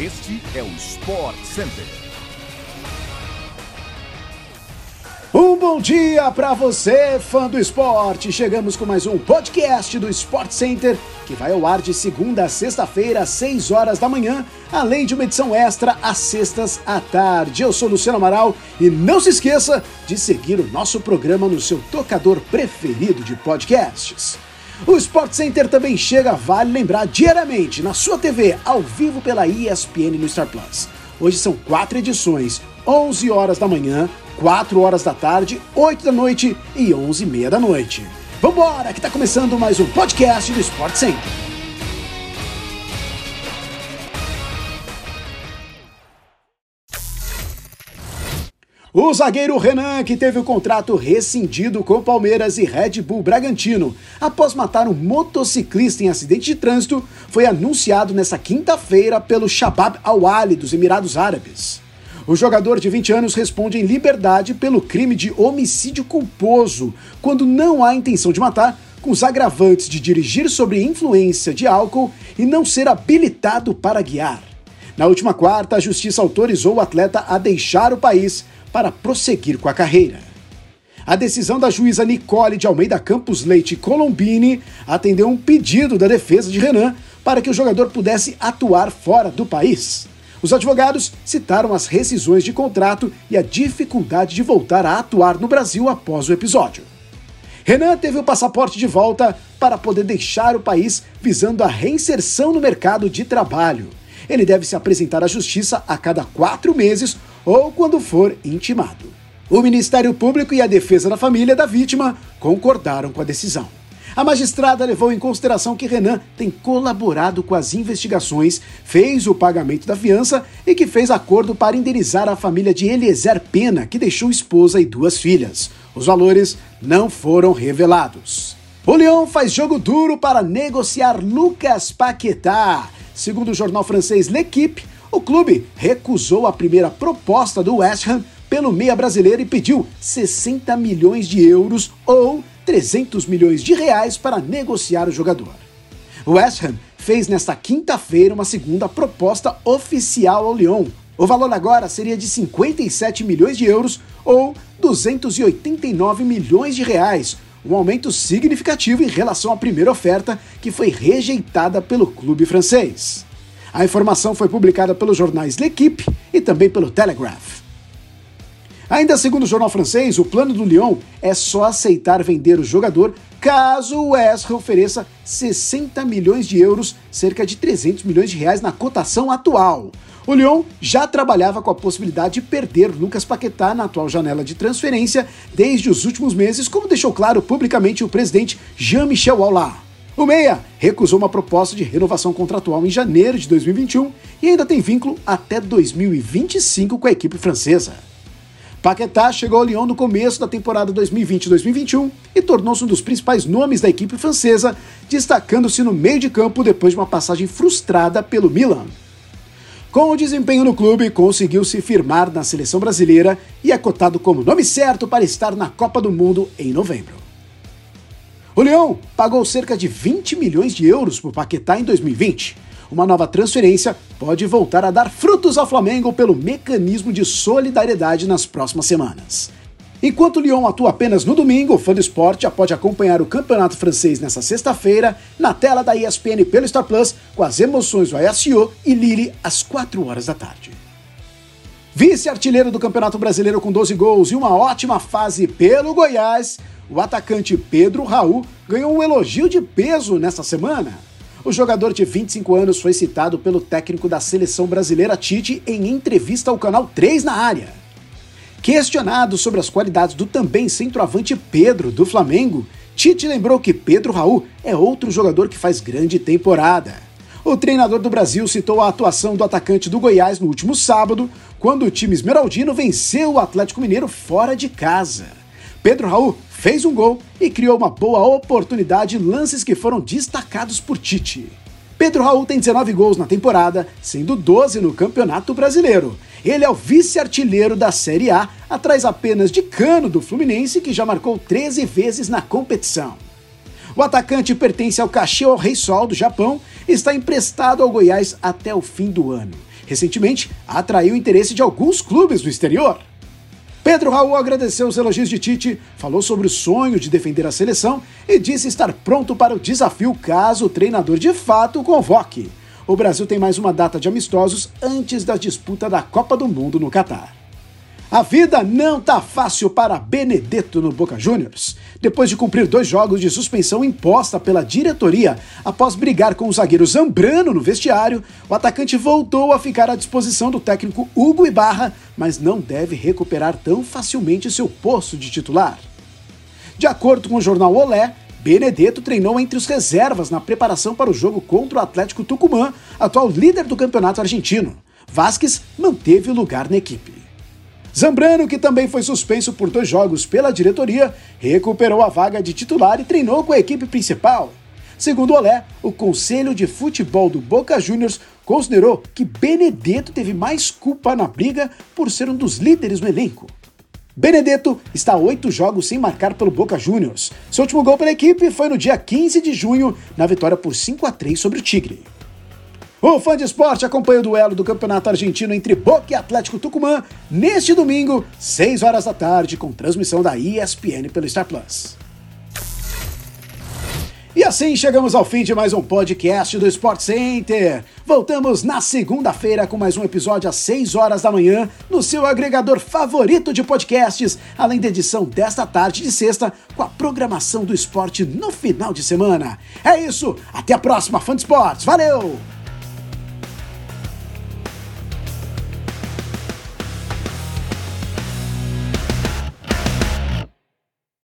Este é o Sport Center. Um bom dia para você, fã do esporte. Chegamos com mais um podcast do Sport Center, que vai ao ar de segunda a sexta-feira, às 6 horas da manhã, além de uma edição extra às sextas à tarde. Eu sou Luciano Amaral e não se esqueça de seguir o nosso programa no seu tocador preferido de podcasts. O Sport Center também chega, vale lembrar, diariamente na sua TV, ao vivo pela ESPN no Star Plus. Hoje são quatro edições, 11 horas da manhã, 4 horas da tarde, 8 da noite e 11 e meia da noite. Vambora, que tá começando mais um podcast do Sport Center. O zagueiro Renan, que teve o contrato rescindido com Palmeiras e Red Bull Bragantino após matar um motociclista em acidente de trânsito, foi anunciado nesta quinta-feira pelo Shabab Al-Ali dos Emirados Árabes. O jogador de 20 anos responde em liberdade pelo crime de homicídio culposo, quando não há intenção de matar, com os agravantes de dirigir sob influência de álcool e não ser habilitado para guiar. Na última quarta, a justiça autorizou o atleta a deixar o país para prosseguir com a carreira. A decisão da juíza Nicole de Almeida Campos Leite Colombini atendeu um pedido da defesa de Renan para que o jogador pudesse atuar fora do país. Os advogados citaram as rescisões de contrato e a dificuldade de voltar a atuar no Brasil após o episódio. Renan teve o passaporte de volta para poder deixar o país visando a reinserção no mercado de trabalho. Ele deve se apresentar à justiça a cada quatro meses ou quando for intimado. O Ministério Público e a Defesa da Família da vítima concordaram com a decisão. A magistrada levou em consideração que Renan tem colaborado com as investigações, fez o pagamento da fiança e que fez acordo para indenizar a família de Eliezer Pena, que deixou esposa e duas filhas. Os valores não foram revelados. O Lyon faz jogo duro para negociar Lucas Paquetá. Segundo o jornal francês L'Equipe, o clube recusou a primeira proposta do West Ham pelo meia brasileiro e pediu 60 milhões de euros ou 300 milhões de reais para negociar o jogador. O West Ham fez nesta quinta-feira uma segunda proposta oficial ao Lyon. O valor agora seria de 57 milhões de euros ou 289 milhões de reais, um aumento significativo em relação à primeira oferta que foi rejeitada pelo clube francês. A informação foi publicada pelos jornais L'Equipe e também pelo Telegraph. Ainda segundo o jornal francês, o plano do Lyon é só aceitar vender o jogador caso o Ham ofereça 60 milhões de euros, cerca de 300 milhões de reais na cotação atual. O Lyon já trabalhava com a possibilidade de perder Lucas Paquetá na atual janela de transferência desde os últimos meses, como deixou claro publicamente o presidente Jean-Michel Aulas. O Meia recusou uma proposta de renovação contratual em janeiro de 2021 e ainda tem vínculo até 2025 com a equipe francesa. Paquetá chegou ao Lyon no começo da temporada 2020-2021 e tornou-se um dos principais nomes da equipe francesa, destacando-se no meio de campo depois de uma passagem frustrada pelo Milan. Com o desempenho no clube, conseguiu se firmar na seleção brasileira e é cotado como nome certo para estar na Copa do Mundo em novembro. O Lyon pagou cerca de 20 milhões de euros por Paquetá em 2020. Uma nova transferência pode voltar a dar frutos ao Flamengo pelo mecanismo de solidariedade nas próximas semanas. Enquanto o Lyon atua apenas no domingo, o fã do esporte já pode acompanhar o campeonato francês nesta sexta-feira na tela da ESPN pelo Star Plus com as emoções do Ajaccio e Lille às 4 horas da tarde. Vice-artilheiro do Campeonato Brasileiro com 12 gols e uma ótima fase pelo Goiás, o atacante Pedro Raul ganhou um elogio de peso nesta semana. O jogador de 25 anos foi citado pelo técnico da seleção brasileira Tite em entrevista ao canal 3 na área. Questionado sobre as qualidades do também centroavante Pedro do Flamengo, Tite lembrou que Pedro Raul é outro jogador que faz grande temporada. O treinador do Brasil citou a atuação do atacante do Goiás no último sábado, quando o time esmeraldino venceu o Atlético Mineiro fora de casa. Pedro Raul fez um gol e criou uma boa oportunidade lances que foram destacados por Tite. Pedro Raul tem 19 gols na temporada, sendo 12 no Campeonato Brasileiro. Ele é o vice-artilheiro da Série A, atrás apenas de Cano do Fluminense, que já marcou 13 vezes na competição. O atacante pertence ao Kashiwa Reysol do Japão e está emprestado ao Goiás até o fim do ano. recentemente atraiu o interesse de alguns clubes do exterior. Pedro Raul agradeceu os elogios de Tite, falou sobre o sonho de defender a seleção e disse estar pronto para o desafio caso o treinador de fato convoque. O Brasil tem mais uma data de amistosos antes da disputa da Copa do Mundo no Catar. A vida não tá fácil para Benedetto no Boca Juniors. Depois de cumprir dois jogos de suspensão imposta pela diretoria após brigar com o zagueiro Zambrano no vestiário, o atacante voltou a ficar à disposição do técnico Hugo Ibarra, mas não deve recuperar tão facilmente seu posto de titular. De acordo com o jornal Olé, Benedetto treinou entre os reservas na preparação para o jogo contra o Atlético Tucumã, atual líder do campeonato argentino. Vasquez manteve o lugar na equipe. Zambrano, que também foi suspenso por dois jogos pela diretoria, recuperou a vaga de titular e treinou com a equipe principal. Segundo Olé, o Conselho de Futebol do Boca Juniors considerou que Benedetto teve mais culpa na briga por ser um dos líderes no elenco. Benedetto está oito jogos sem marcar pelo Boca Juniors. Seu último gol pela equipe foi no dia 15 de junho, na vitória por 5 a 3 sobre o Tigre. O fã de esporte acompanha o duelo do Campeonato Argentino entre Boca e Atlético Tucumã neste domingo, 6 horas da tarde, com transmissão da ESPN pelo Star Plus. E assim chegamos ao fim de mais um podcast do Sport Center. Voltamos na segunda-feira com mais um episódio às 6 horas da manhã no seu agregador favorito de podcasts, além da edição desta tarde de sexta com a programação do esporte no final de semana. É isso, até a próxima, fã de esportes. Valeu!